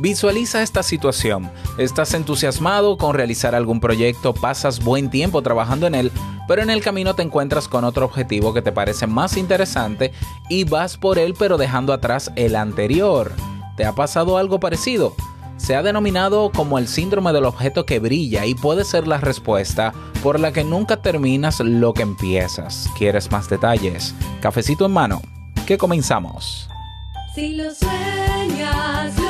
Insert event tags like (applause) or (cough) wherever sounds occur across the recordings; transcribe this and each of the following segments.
Visualiza esta situación. Estás entusiasmado con realizar algún proyecto, pasas buen tiempo trabajando en él, pero en el camino te encuentras con otro objetivo que te parece más interesante y vas por él pero dejando atrás el anterior. ¿Te ha pasado algo parecido? Se ha denominado como el síndrome del objeto que brilla y puede ser la respuesta por la que nunca terminas lo que empiezas. ¿Quieres más detalles? Cafecito en mano. ¿Qué comenzamos? Si lo sueñas,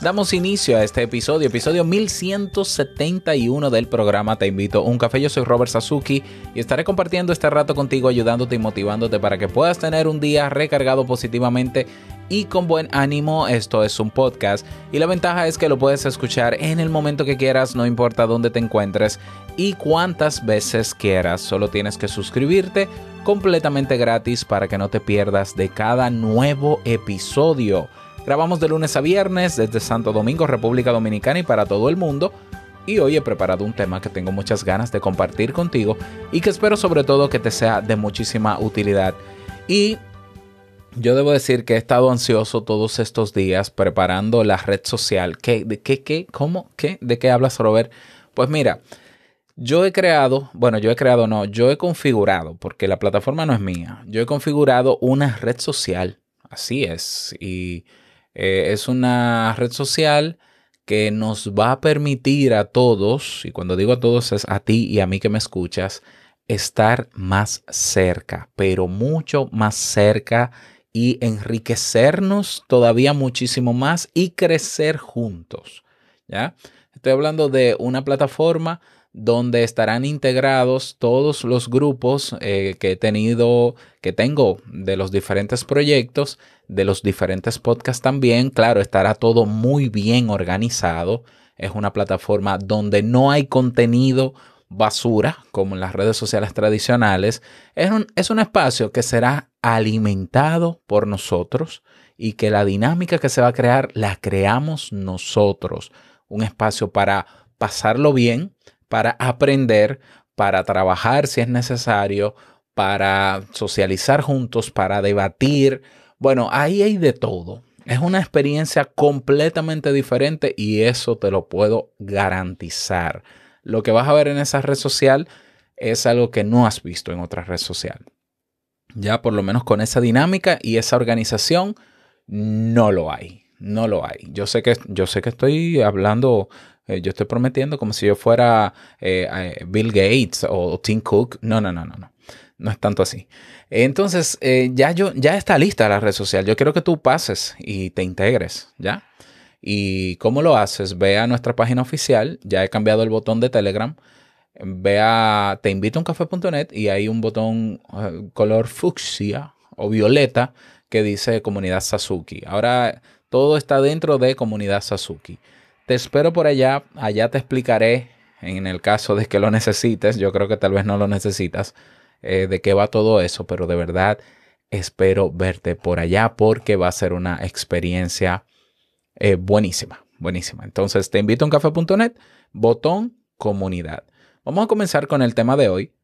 Damos inicio a este episodio, episodio 1171 del programa Te invito a un café. Yo soy Robert Sasuki y estaré compartiendo este rato contigo, ayudándote y motivándote para que puedas tener un día recargado positivamente y con buen ánimo. Esto es un podcast y la ventaja es que lo puedes escuchar en el momento que quieras, no importa dónde te encuentres y cuántas veces quieras. Solo tienes que suscribirte completamente gratis para que no te pierdas de cada nuevo episodio. Grabamos de lunes a viernes desde Santo Domingo, República Dominicana y para todo el mundo. Y hoy he preparado un tema que tengo muchas ganas de compartir contigo y que espero sobre todo que te sea de muchísima utilidad. Y yo debo decir que he estado ansioso todos estos días preparando la red social. ¿Qué? ¿De qué? ¿Qué? ¿Cómo? ¿Qué? ¿De qué hablas, Robert? Pues mira, yo he creado, bueno, yo he creado, no, yo he configurado, porque la plataforma no es mía. Yo he configurado una red social. Así es. Y eh, es una red social que nos va a permitir a todos, y cuando digo a todos es a ti y a mí que me escuchas, estar más cerca, pero mucho más cerca y enriquecernos todavía muchísimo más y crecer juntos. ¿Ya? Estoy hablando de una plataforma donde estarán integrados todos los grupos eh, que he tenido, que tengo de los diferentes proyectos, de los diferentes podcasts también. Claro, estará todo muy bien organizado. Es una plataforma donde no hay contenido basura, como en las redes sociales tradicionales. Es un, es un espacio que será alimentado por nosotros y que la dinámica que se va a crear la creamos nosotros. Un espacio para pasarlo bien, para aprender, para trabajar si es necesario, para socializar juntos, para debatir. Bueno, ahí hay de todo. Es una experiencia completamente diferente y eso te lo puedo garantizar. Lo que vas a ver en esa red social es algo que no has visto en otra red social. Ya por lo menos con esa dinámica y esa organización no lo hay. No lo hay. Yo sé que, yo sé que estoy hablando eh, yo estoy prometiendo como si yo fuera eh, eh, Bill Gates o Tim Cook. No, no, no, no, no. No es tanto así. Entonces, ya, yo, ya está lista la red social. Yo quiero que tú pases y te integres, ¿ya? ¿Y cómo lo haces? Ve a nuestra página oficial. Ya he cambiado el botón de Telegram. Ve a te invito a un café.net y hay un botón color fucsia o violeta que dice comunidad Sasuki. Ahora todo está dentro de comunidad Sasuki. Te espero por allá, allá te explicaré en el caso de que lo necesites, yo creo que tal vez no lo necesitas, eh, de qué va todo eso, pero de verdad espero verte por allá porque va a ser una experiencia eh, buenísima, buenísima. Entonces te invito a uncafé.net, botón comunidad. Vamos a comenzar con el tema de hoy,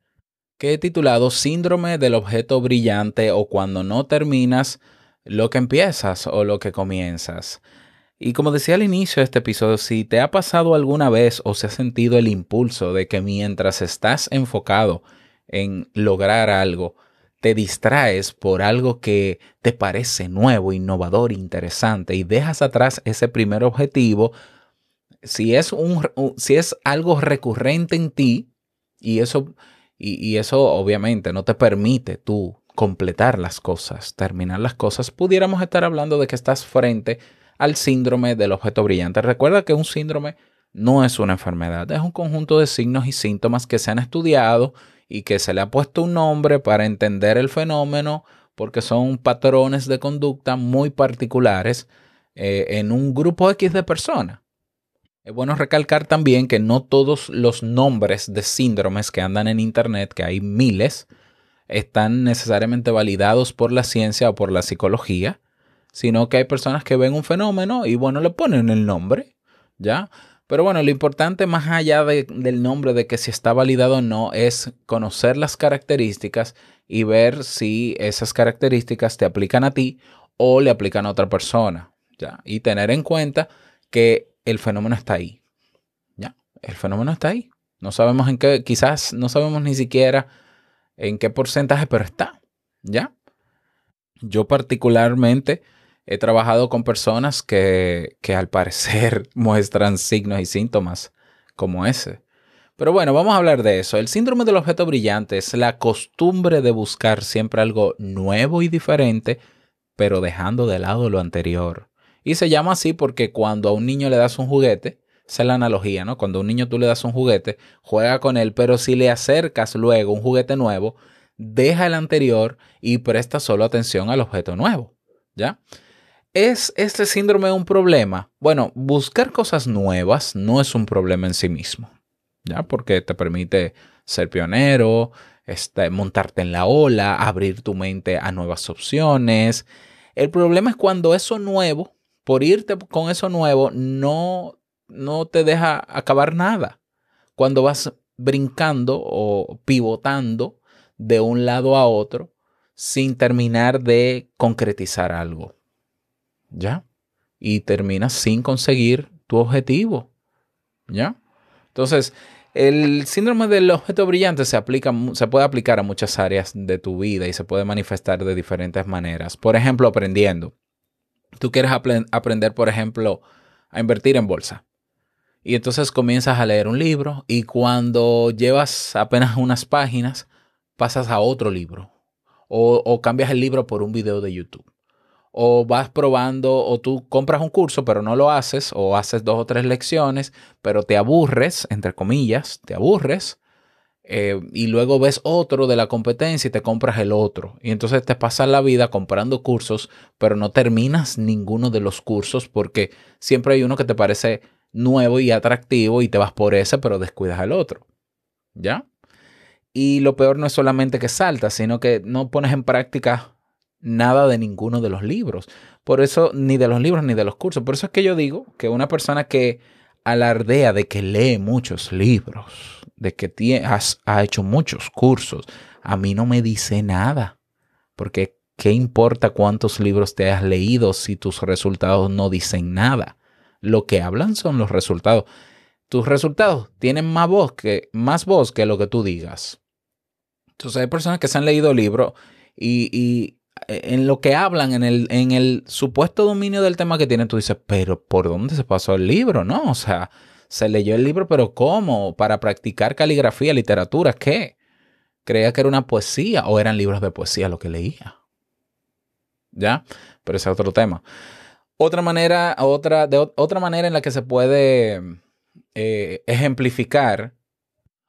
que he titulado Síndrome del objeto brillante o cuando no terminas lo que empiezas o lo que comienzas. Y como decía al inicio de este episodio, si te ha pasado alguna vez o se ha sentido el impulso de que mientras estás enfocado en lograr algo, te distraes por algo que te parece nuevo, innovador, interesante y dejas atrás ese primer objetivo, si es, un, si es algo recurrente en ti y eso, y, y eso obviamente no te permite tú completar las cosas, terminar las cosas, pudiéramos estar hablando de que estás frente al síndrome del objeto brillante. Recuerda que un síndrome no es una enfermedad, es un conjunto de signos y síntomas que se han estudiado y que se le ha puesto un nombre para entender el fenómeno porque son patrones de conducta muy particulares eh, en un grupo X de personas. Es bueno recalcar también que no todos los nombres de síndromes que andan en Internet, que hay miles, están necesariamente validados por la ciencia o por la psicología, sino que hay personas que ven un fenómeno y bueno, le ponen el nombre, ¿ya? Pero bueno, lo importante más allá de- del nombre de que si está validado o no es conocer las características y ver si esas características te aplican a ti o le aplican a otra persona, ¿ya? Y tener en cuenta que el fenómeno está ahí, ¿ya? El fenómeno está ahí. No sabemos en qué, quizás no sabemos ni siquiera en qué porcentaje, pero está, ¿ya? Yo particularmente he trabajado con personas que, que al parecer (laughs) muestran signos y síntomas como ese. Pero bueno, vamos a hablar de eso. El síndrome del objeto brillante es la costumbre de buscar siempre algo nuevo y diferente, pero dejando de lado lo anterior. Y se llama así porque cuando a un niño le das un juguete, esa es la analogía, ¿no? Cuando a un niño tú le das un juguete, juega con él, pero si le acercas luego un juguete nuevo, deja el anterior y presta solo atención al objeto nuevo, ¿ya? ¿Es este síndrome un problema? Bueno, buscar cosas nuevas no es un problema en sí mismo, ¿ya? Porque te permite ser pionero, este, montarte en la ola, abrir tu mente a nuevas opciones. El problema es cuando eso nuevo, por irte con eso nuevo, no, no te deja acabar nada. Cuando vas brincando o pivotando de un lado a otro sin terminar de concretizar algo. ¿Ya? Y terminas sin conseguir tu objetivo. ¿Ya? Entonces, el síndrome del objeto brillante se, aplica, se puede aplicar a muchas áreas de tu vida y se puede manifestar de diferentes maneras. Por ejemplo, aprendiendo. Tú quieres apren- aprender, por ejemplo, a invertir en bolsa. Y entonces comienzas a leer un libro y cuando llevas apenas unas páginas, pasas a otro libro. O, o cambias el libro por un video de YouTube. O vas probando, o tú compras un curso, pero no lo haces, o haces dos o tres lecciones, pero te aburres, entre comillas, te aburres, eh, y luego ves otro de la competencia y te compras el otro. Y entonces te pasas la vida comprando cursos, pero no terminas ninguno de los cursos porque siempre hay uno que te parece nuevo y atractivo y te vas por ese, pero descuidas el otro. ¿Ya? Y lo peor no es solamente que saltas, sino que no pones en práctica nada de ninguno de los libros. Por eso, ni de los libros ni de los cursos. Por eso es que yo digo que una persona que alardea de que lee muchos libros, de que tie- has- ha hecho muchos cursos, a mí no me dice nada. Porque, ¿qué importa cuántos libros te has leído si tus resultados no dicen nada? Lo que hablan son los resultados. Tus resultados tienen más voz que, más voz que lo que tú digas. Entonces hay personas que se han leído libros y en lo que hablan, en el, en el supuesto dominio del tema que tienen, tú dices, pero ¿por dónde se pasó el libro? No, o sea, se leyó el libro, pero ¿cómo? Para practicar caligrafía, literatura, ¿qué? Creía que era una poesía o eran libros de poesía lo que leía. ¿Ya? Pero ese es otro tema. Otra manera, otra, de, otra manera en la que se puede eh, ejemplificar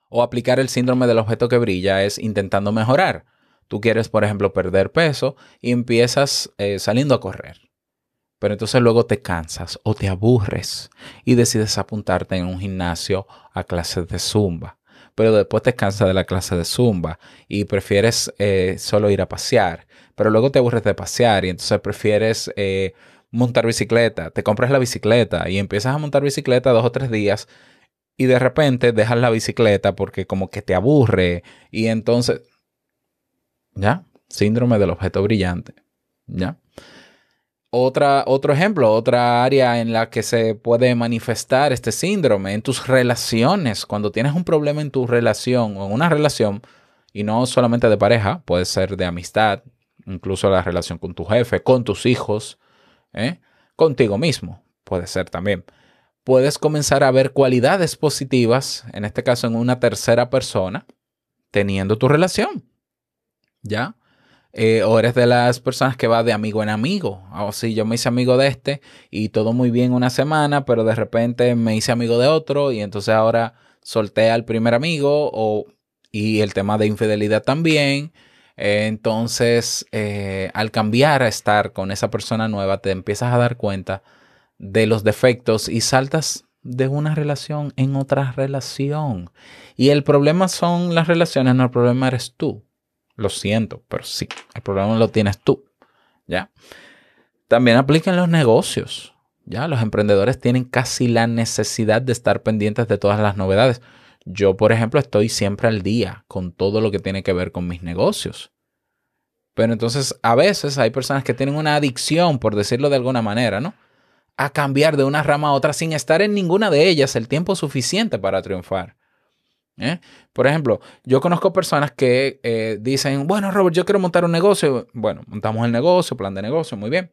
o aplicar el síndrome del objeto que brilla es intentando mejorar. Tú quieres, por ejemplo, perder peso y empiezas eh, saliendo a correr. Pero entonces luego te cansas o te aburres y decides apuntarte en un gimnasio a clases de zumba. Pero después te cansas de la clase de zumba y prefieres eh, solo ir a pasear. Pero luego te aburres de pasear y entonces prefieres eh, montar bicicleta. Te compras la bicicleta y empiezas a montar bicicleta dos o tres días y de repente dejas la bicicleta porque como que te aburre y entonces ¿Ya? Síndrome del objeto brillante. ¿Ya? Otra, otro ejemplo, otra área en la que se puede manifestar este síndrome, en tus relaciones. Cuando tienes un problema en tu relación o en una relación Y no solamente de pareja, puede ser de amistad, incluso la relación con tu jefe, con tus hijos, ¿eh? contigo mismo, puede ser también. Puedes comenzar a ver cualidades positivas, en este caso en una tercera persona, teniendo tu relación. ¿Ya? Eh, o eres de las personas que va de amigo en amigo. O sí, yo me hice amigo de este y todo muy bien una semana, pero de repente me hice amigo de otro y entonces ahora solté al primer amigo o, y el tema de infidelidad también. Eh, entonces, eh, al cambiar a estar con esa persona nueva, te empiezas a dar cuenta de los defectos y saltas de una relación en otra relación. Y el problema son las relaciones, no el problema eres tú. Lo siento, pero sí, el problema lo tienes tú. ¿Ya? También aplica en los negocios. Ya, los emprendedores tienen casi la necesidad de estar pendientes de todas las novedades. Yo, por ejemplo, estoy siempre al día con todo lo que tiene que ver con mis negocios. Pero entonces, a veces hay personas que tienen una adicción, por decirlo de alguna manera, ¿no? A cambiar de una rama a otra sin estar en ninguna de ellas el tiempo suficiente para triunfar. ¿Eh? Por ejemplo, yo conozco personas que eh, dicen, bueno, Robert, yo quiero montar un negocio. Bueno, montamos el negocio, plan de negocio, muy bien.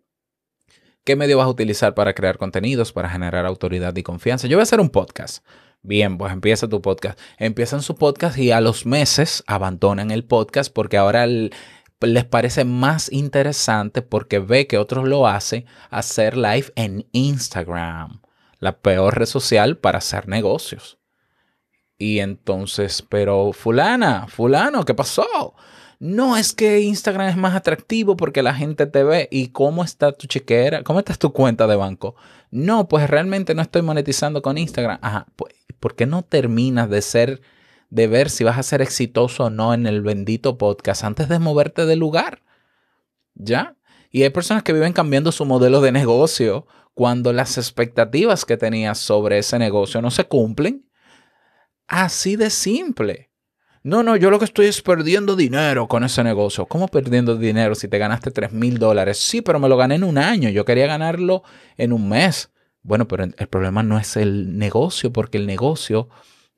¿Qué medio vas a utilizar para crear contenidos, para generar autoridad y confianza? Yo voy a hacer un podcast. Bien, pues empieza tu podcast. Empiezan su podcast y a los meses abandonan el podcast porque ahora les parece más interesante porque ve que otros lo hacen hacer live en Instagram, la peor red social para hacer negocios. Y entonces, pero fulana, fulano, ¿qué pasó? No, es que Instagram es más atractivo porque la gente te ve. ¿Y cómo está tu chequera? ¿Cómo está tu cuenta de banco? No, pues realmente no estoy monetizando con Instagram. Ajá, pues, ¿por qué no terminas de ser, de ver si vas a ser exitoso o no en el bendito podcast antes de moverte del lugar? ¿Ya? Y hay personas que viven cambiando su modelo de negocio cuando las expectativas que tenías sobre ese negocio no se cumplen. Así de simple. No, no, yo lo que estoy es perdiendo dinero con ese negocio. ¿Cómo perdiendo dinero si te ganaste 3 mil dólares? Sí, pero me lo gané en un año. Yo quería ganarlo en un mes. Bueno, pero el problema no es el negocio, porque el negocio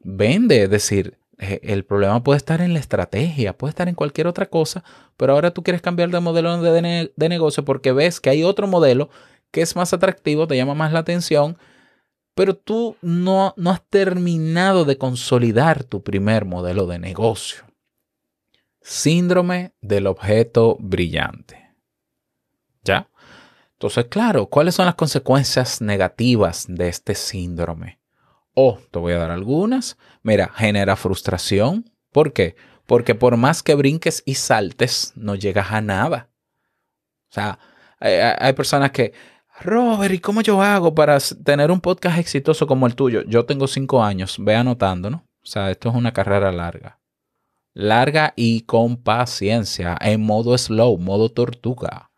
vende. Es decir, eh, el problema puede estar en la estrategia, puede estar en cualquier otra cosa, pero ahora tú quieres cambiar de modelo de, de negocio porque ves que hay otro modelo que es más atractivo, te llama más la atención, pero tú no, no has terminado de consolidar tu primer modelo de negocio. Síndrome del objeto brillante. ¿Ya? Entonces, claro, ¿cuáles son las consecuencias negativas de este síndrome? O, te voy a dar algunas. Mira, genera frustración. ¿Por qué? Porque por más que brinques y saltes, no llegas a nada. O sea, hay personas que, Robert, ¿y cómo yo hago para tener un podcast exitoso como el tuyo? Yo tengo cinco años, ve anotando, ¿no? O sea, esto es una carrera larga. Larga y con paciencia, en modo slow, modo tortuga.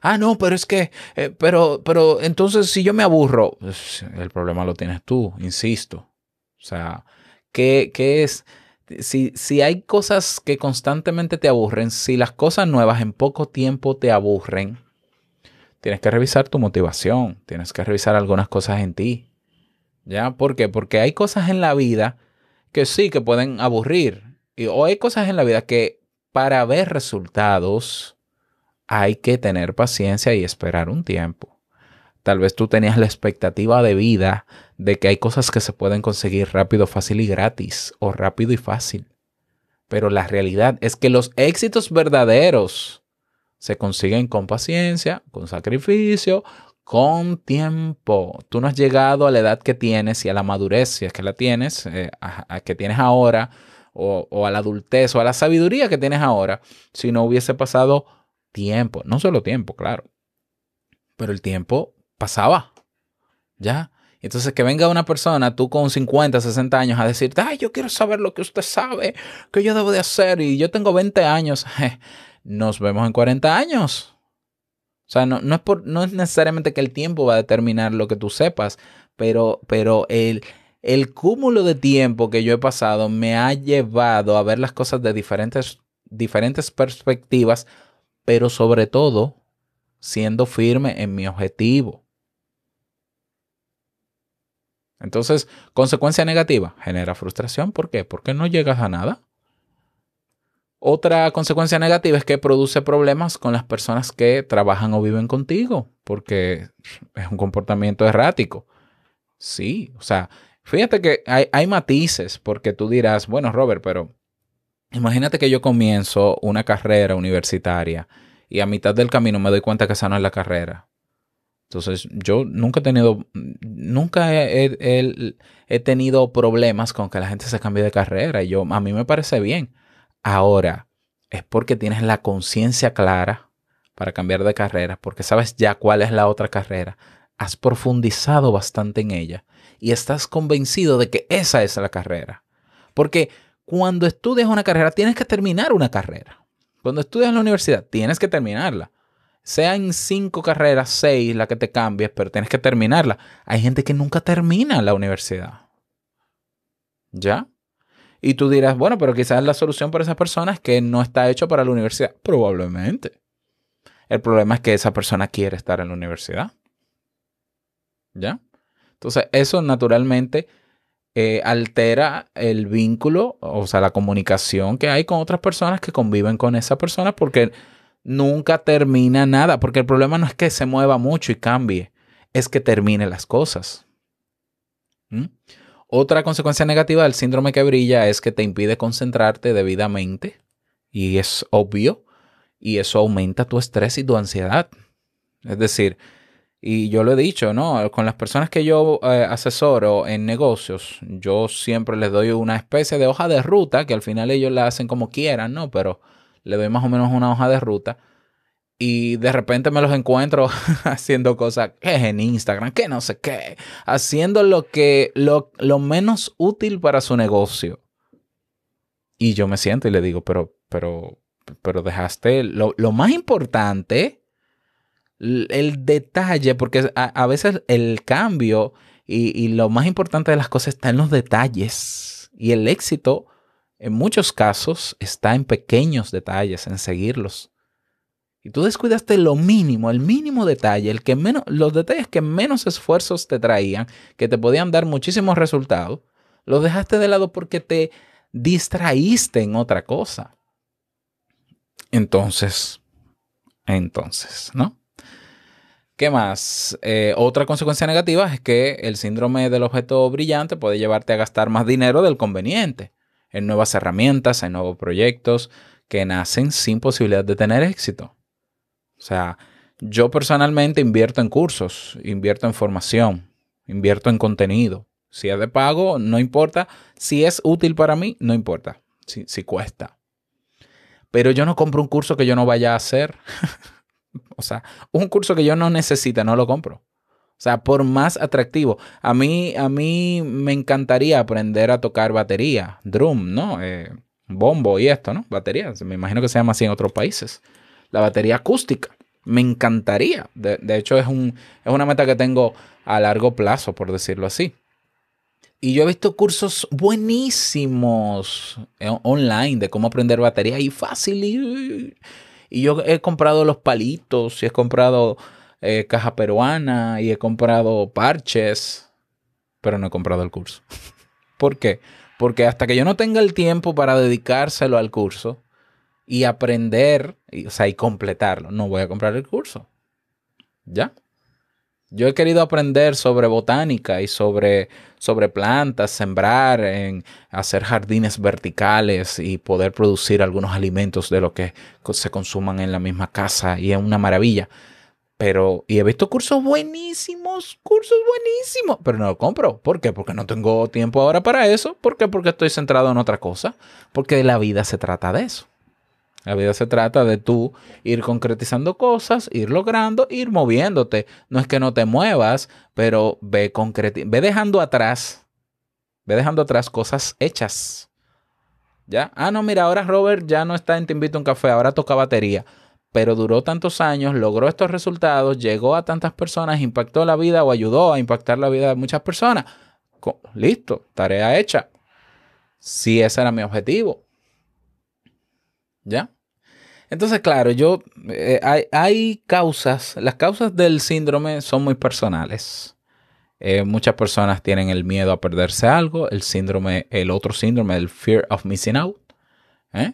Ah, no, pero es que, eh, pero, pero entonces si yo me aburro, pues, el problema lo tienes tú, insisto. O sea, ¿qué, qué es? Si, si hay cosas que constantemente te aburren, si las cosas nuevas en poco tiempo te aburren, tienes que revisar tu motivación, tienes que revisar algunas cosas en ti. ¿Ya? ¿Por qué? Porque hay cosas en la vida que sí que pueden aburrir. Y, o hay cosas en la vida que para ver resultados hay que tener paciencia y esperar un tiempo. Tal vez tú tenías la expectativa de vida de que hay cosas que se pueden conseguir rápido, fácil y gratis, o rápido y fácil. Pero la realidad es que los éxitos verdaderos se consiguen con paciencia, con sacrificio, con tiempo. Tú no has llegado a la edad que tienes y a la madurez, si es que la tienes, eh, a, que tienes ahora, o, o a la adultez, o a la sabiduría que tienes ahora, si no hubiese pasado tiempo. No solo tiempo, claro. Pero el tiempo pasaba. ¿Ya? Entonces que venga una persona, tú con 50, 60 años, a decirte, ay, yo quiero saber lo que usted sabe, que yo debo de hacer, y yo tengo 20 años. (laughs) Nos vemos en 40 años. O sea, no, no, es por, no es necesariamente que el tiempo va a determinar lo que tú sepas, pero, pero el, el cúmulo de tiempo que yo he pasado me ha llevado a ver las cosas de diferentes, diferentes perspectivas, pero sobre todo siendo firme en mi objetivo. Entonces, consecuencia negativa, genera frustración. ¿Por qué? Porque no llegas a nada. Otra consecuencia negativa es que produce problemas con las personas que trabajan o viven contigo, porque es un comportamiento errático. Sí, o sea, fíjate que hay, hay matices, porque tú dirás, bueno, Robert, pero imagínate que yo comienzo una carrera universitaria y a mitad del camino me doy cuenta que esa no es la carrera. Entonces, yo nunca he tenido, nunca he, tenido problemas con que la gente se cambie de carrera y yo, a mí me parece bien. Ahora, es porque tienes la conciencia clara para cambiar de carrera, porque sabes ya cuál es la otra carrera, has profundizado bastante en ella y estás convencido de que esa es la carrera. Porque cuando estudias una carrera, tienes que terminar una carrera. Cuando estudias en la universidad, tienes que terminarla. Sea en cinco carreras, seis, la que te cambies, pero tienes que terminarla. Hay gente que nunca termina la universidad. ¿Ya? Y tú dirás, bueno, pero quizás la solución para esa persona es que no está hecho para la universidad. Probablemente. El problema es que esa persona quiere estar en la universidad. ¿Ya? Entonces, eso naturalmente eh, altera el vínculo, o sea, la comunicación que hay con otras personas que conviven con esa persona porque nunca termina nada. Porque el problema no es que se mueva mucho y cambie, es que termine las cosas. ¿Mm? Otra consecuencia negativa del síndrome que brilla es que te impide concentrarte debidamente y es obvio y eso aumenta tu estrés y tu ansiedad. Es decir, y yo lo he dicho, ¿no? Con las personas que yo eh, asesoro en negocios, yo siempre les doy una especie de hoja de ruta que al final ellos la hacen como quieran, ¿no? Pero le doy más o menos una hoja de ruta y de repente me los encuentro (laughs) haciendo cosas que es en Instagram, que no sé qué, haciendo lo que lo, lo menos útil para su negocio. Y yo me siento y le digo, pero, pero, pero dejaste lo, lo más importante, el detalle, porque a, a veces el cambio y, y lo más importante de las cosas está en los detalles. Y el éxito, en muchos casos, está en pequeños detalles, en seguirlos. Y tú descuidaste lo mínimo, el mínimo detalle, el que menos, los detalles que menos esfuerzos te traían, que te podían dar muchísimos resultados, los dejaste de lado porque te distraíste en otra cosa. Entonces, entonces, ¿no? ¿Qué más? Eh, otra consecuencia negativa es que el síndrome del objeto brillante puede llevarte a gastar más dinero del conveniente en nuevas herramientas, en nuevos proyectos que nacen sin posibilidad de tener éxito. O sea, yo personalmente invierto en cursos, invierto en formación, invierto en contenido. Si es de pago, no importa. Si es útil para mí, no importa. Si, si cuesta. Pero yo no compro un curso que yo no vaya a hacer. (laughs) o sea, un curso que yo no necesite, no lo compro. O sea, por más atractivo. A mí, a mí me encantaría aprender a tocar batería, drum, ¿no? Eh, bombo y esto, ¿no? Batería. Me imagino que se llama así en otros países. La batería acústica. Me encantaría. De, de hecho, es, un, es una meta que tengo a largo plazo, por decirlo así. Y yo he visto cursos buenísimos eh, online de cómo aprender batería y fácil. Y, y yo he comprado los palitos y he comprado eh, caja peruana y he comprado parches, pero no he comprado el curso. (laughs) ¿Por qué? Porque hasta que yo no tenga el tiempo para dedicárselo al curso y aprender, y, o sea, y completarlo, no voy a comprar el curso. ¿Ya? Yo he querido aprender sobre botánica y sobre, sobre plantas, sembrar, en hacer jardines verticales y poder producir algunos alimentos de lo que se consuman en la misma casa y es una maravilla. Pero, y he visto cursos buenísimos, cursos buenísimos, pero no lo compro. ¿Por qué? Porque no tengo tiempo ahora para eso. ¿Por qué? Porque estoy centrado en otra cosa. Porque la vida se trata de eso. La vida se trata de tú ir concretizando cosas, ir logrando, ir moviéndote. No es que no te muevas, pero ve, ve dejando atrás, ve dejando atrás cosas hechas. ¿Ya? Ah, no, mira, ahora Robert ya no está en Te invito a un café, ahora toca batería. Pero duró tantos años, logró estos resultados, llegó a tantas personas, impactó la vida o ayudó a impactar la vida de muchas personas. Listo, tarea hecha. Si ese era mi objetivo. ¿Ya? Entonces, claro, yo eh, hay, hay causas, las causas del síndrome son muy personales. Eh, muchas personas tienen el miedo a perderse algo, el síndrome, el otro síndrome, el fear of missing out. ¿eh?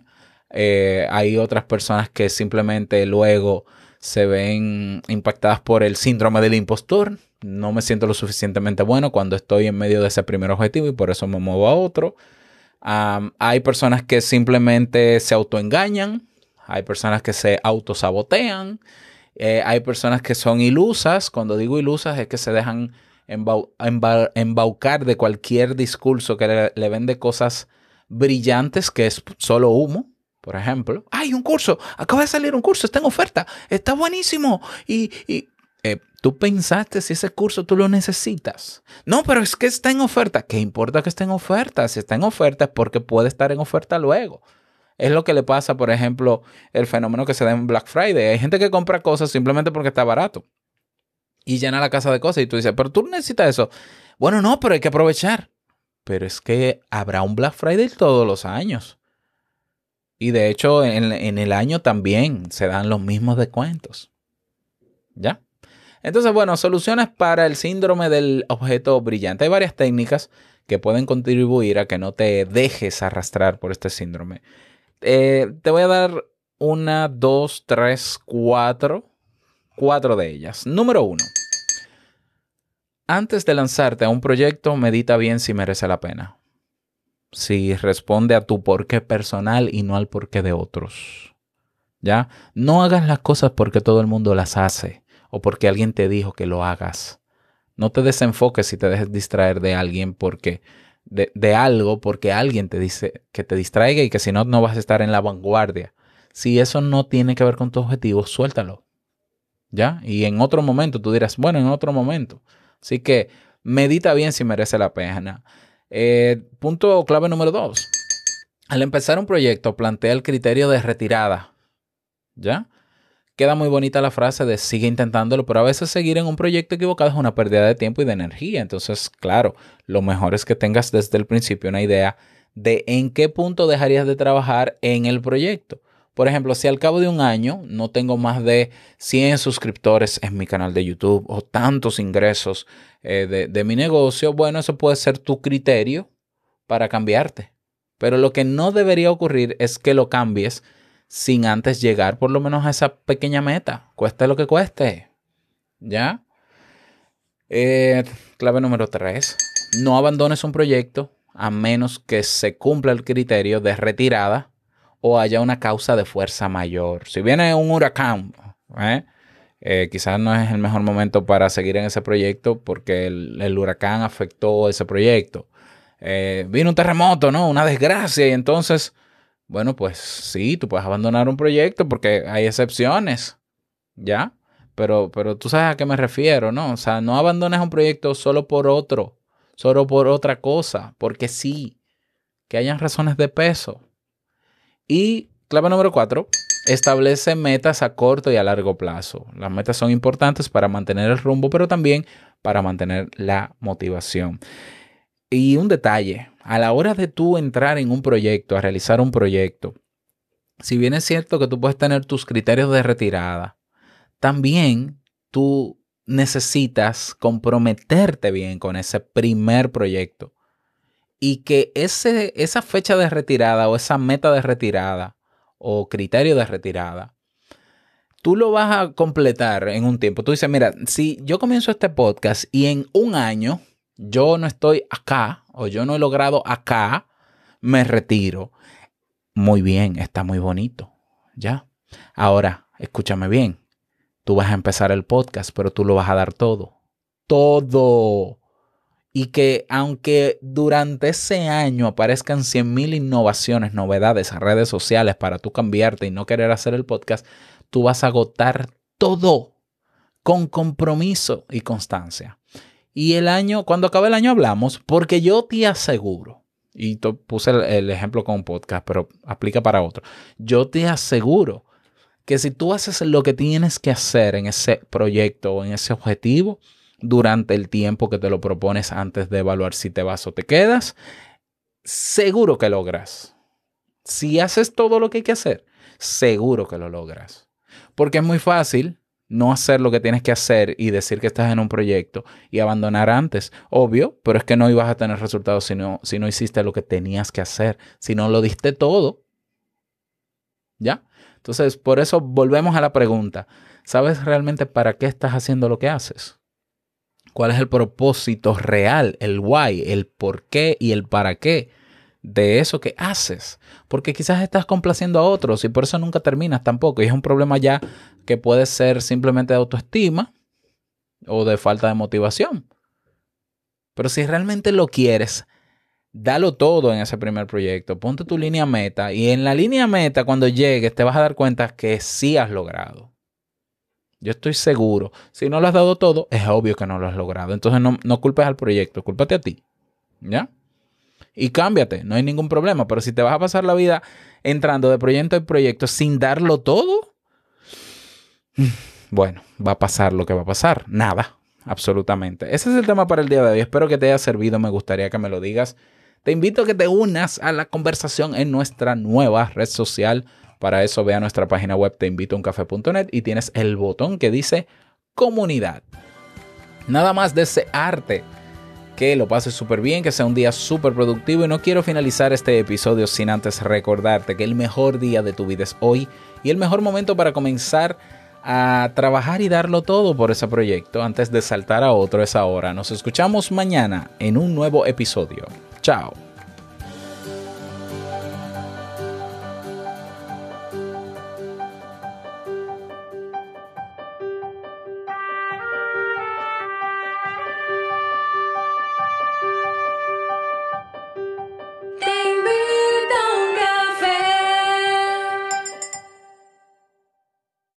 Hay otras personas que simplemente luego se ven impactadas por el síndrome del impostor. No me siento lo suficientemente bueno cuando estoy en medio de ese primer objetivo y por eso me muevo a otro. Hay personas que simplemente se autoengañan. Hay personas que se autosabotean. Eh, hay personas que son ilusas. Cuando digo ilusas es que se dejan embau- emba- embaucar de cualquier discurso que le, vende cosas brillantes que es solo humo. Por ejemplo, hay un curso, acaba de salir un curso, está en oferta, está buenísimo. Y, y, eh, tú pensaste si ese curso tú lo necesitas. No, pero es que está en oferta. ¿Qué importa que esté en oferta? Si está en oferta es porque puede estar en oferta luego. Es lo que le pasa, por ejemplo, el fenómeno que se da en Black Friday. Hay gente que compra cosas simplemente porque está barato y llena la casa de cosas y tú dices, pero tú necesitas eso. Bueno, no, pero hay que aprovechar. Pero es que habrá un Black Friday todos los años. Y de hecho, en, en el año también se dan los mismos descuentos. ¿Ya? Entonces, bueno, soluciones para el síndrome del objeto brillante. Hay varias técnicas que pueden contribuir a que no te dejes arrastrar por este síndrome. Eh, te voy a dar una, dos, tres, cuatro. Cuatro de ellas. Número uno. Antes de lanzarte a un proyecto, medita bien si merece la pena. Si responde a tu porqué personal y no al porqué de otros. ¿Ya? No hagas las cosas porque todo el mundo las hace o porque alguien te dijo que lo hagas. No te desenfoques y te dejes distraer de alguien porque de, de algo porque alguien te dice que te distraiga y que si no no vas a estar en la vanguardia. Si eso no tiene que ver con tu objetivo, suéltalo. ¿Ya? Y en otro momento tú dirás, bueno, en otro momento. Así que medita bien si merece la pena. Eh, punto clave número dos. Al empezar un proyecto, plantea el criterio de retirada. ¿Ya? Queda muy bonita la frase de sigue intentándolo, pero a veces seguir en un proyecto equivocado es una pérdida de tiempo y de energía. Entonces, claro, lo mejor es que tengas desde el principio una idea de en qué punto dejarías de trabajar en el proyecto. Por ejemplo, si al cabo de un año no tengo más de 100 suscriptores en mi canal de YouTube o tantos ingresos eh, de, de mi negocio, bueno, eso puede ser tu criterio para cambiarte. Pero lo que no debería ocurrir es que lo cambies sin antes llegar por lo menos a esa pequeña meta, cueste lo que cueste. ¿Ya? Eh, clave número 3. No abandones un proyecto a menos que se cumpla el criterio de retirada o haya una causa de fuerza mayor. Si viene un huracán, ¿eh? Eh, quizás no es el mejor momento para seguir en ese proyecto porque el, huracán afectó ese proyecto. Vino un terremoto, ¿no? Una desgracia y entonces, bueno, pues sí, tú puedes abandonar un proyecto porque hay excepciones, ¿ya? Pero, pero tú sabes a qué me refiero, ¿no? O sea, no abandones un proyecto solo por otro, solo por otra cosa, porque sí, que hayan razones de peso. Y clave número cuatro, establece metas a corto y a largo plazo. Las metas son importantes para mantener el rumbo, pero también para mantener la motivación. Y un detalle, a la hora de tú entrar en un proyecto, a realizar un proyecto, si bien es cierto que tú puedes tener tus criterios de retirada, también tú necesitas comprometerte bien con ese primer proyecto y que ese, esa fecha de retirada o esa meta de retirada o criterio de retirada, tú lo vas a completar en un tiempo. Tú dices, mira, si yo comienzo este podcast y en un año yo no estoy acá o yo no he logrado acá, me retiro. Muy bien, está muy bonito. Ya. Ahora, escúchame bien. Tú vas a empezar el podcast, pero tú lo vas a dar todo. Todo. Y que aunque durante ese año aparezcan 100.000 innovaciones, novedades, redes sociales para tú cambiarte y no querer hacer el podcast, tú vas a agotar todo con compromiso y constancia. Y el año, cuando acabe el año hablamos, porque yo te aseguro, y puse el, el ejemplo con un podcast, pero aplica para otro, yo te aseguro que si tú haces lo que tienes que hacer en ese proyecto o en ese objetivo durante el tiempo que te lo propones antes de evaluar si te vas o te quedas, seguro que logras. Si haces todo lo que hay que hacer, seguro que lo logras. Porque es muy fácil no hacer lo que tienes que hacer y decir que estás en un proyecto y abandonar antes. Obvio, pero es que no ibas a tener resultados si no, si no hiciste lo que tenías que hacer, si no lo diste todo. ¿Ya? Entonces, por eso volvemos a la pregunta. ¿Sabes realmente para qué estás haciendo lo que haces? ¿Cuál es el propósito real, el why, el por qué y el para qué de eso que haces? Porque quizás estás complaciendo a otros y por eso nunca terminas tampoco. Y es un problema ya que puede ser simplemente de autoestima o de falta de motivación. Pero si realmente lo quieres, dalo todo en ese primer proyecto. Ponte tu línea meta y en la línea meta cuando llegues te vas a dar cuenta que sí has logrado. Yo estoy seguro. Si no lo has dado todo, es obvio que no lo has logrado. Entonces no, no culpes al proyecto, cúlpate a ti. ¿Ya? Y cámbiate, no hay ningún problema. Pero si te vas a pasar la vida entrando de proyecto en proyecto sin darlo todo, bueno, va a pasar lo que va a pasar. Nada, absolutamente. Ese es el tema para el día de hoy. Espero que te haya servido. Me gustaría que me lo digas. Te invito a que te unas a la conversación en nuestra nueva red social. Para eso ve a nuestra página web teinvitouncafe.net y tienes el botón que dice comunidad. Nada más desearte que lo pases súper bien, que sea un día súper productivo y no quiero finalizar este episodio sin antes recordarte que el mejor día de tu vida es hoy y el mejor momento para comenzar a trabajar y darlo todo por ese proyecto antes de saltar a otro es ahora. Nos escuchamos mañana en un nuevo episodio. Chao.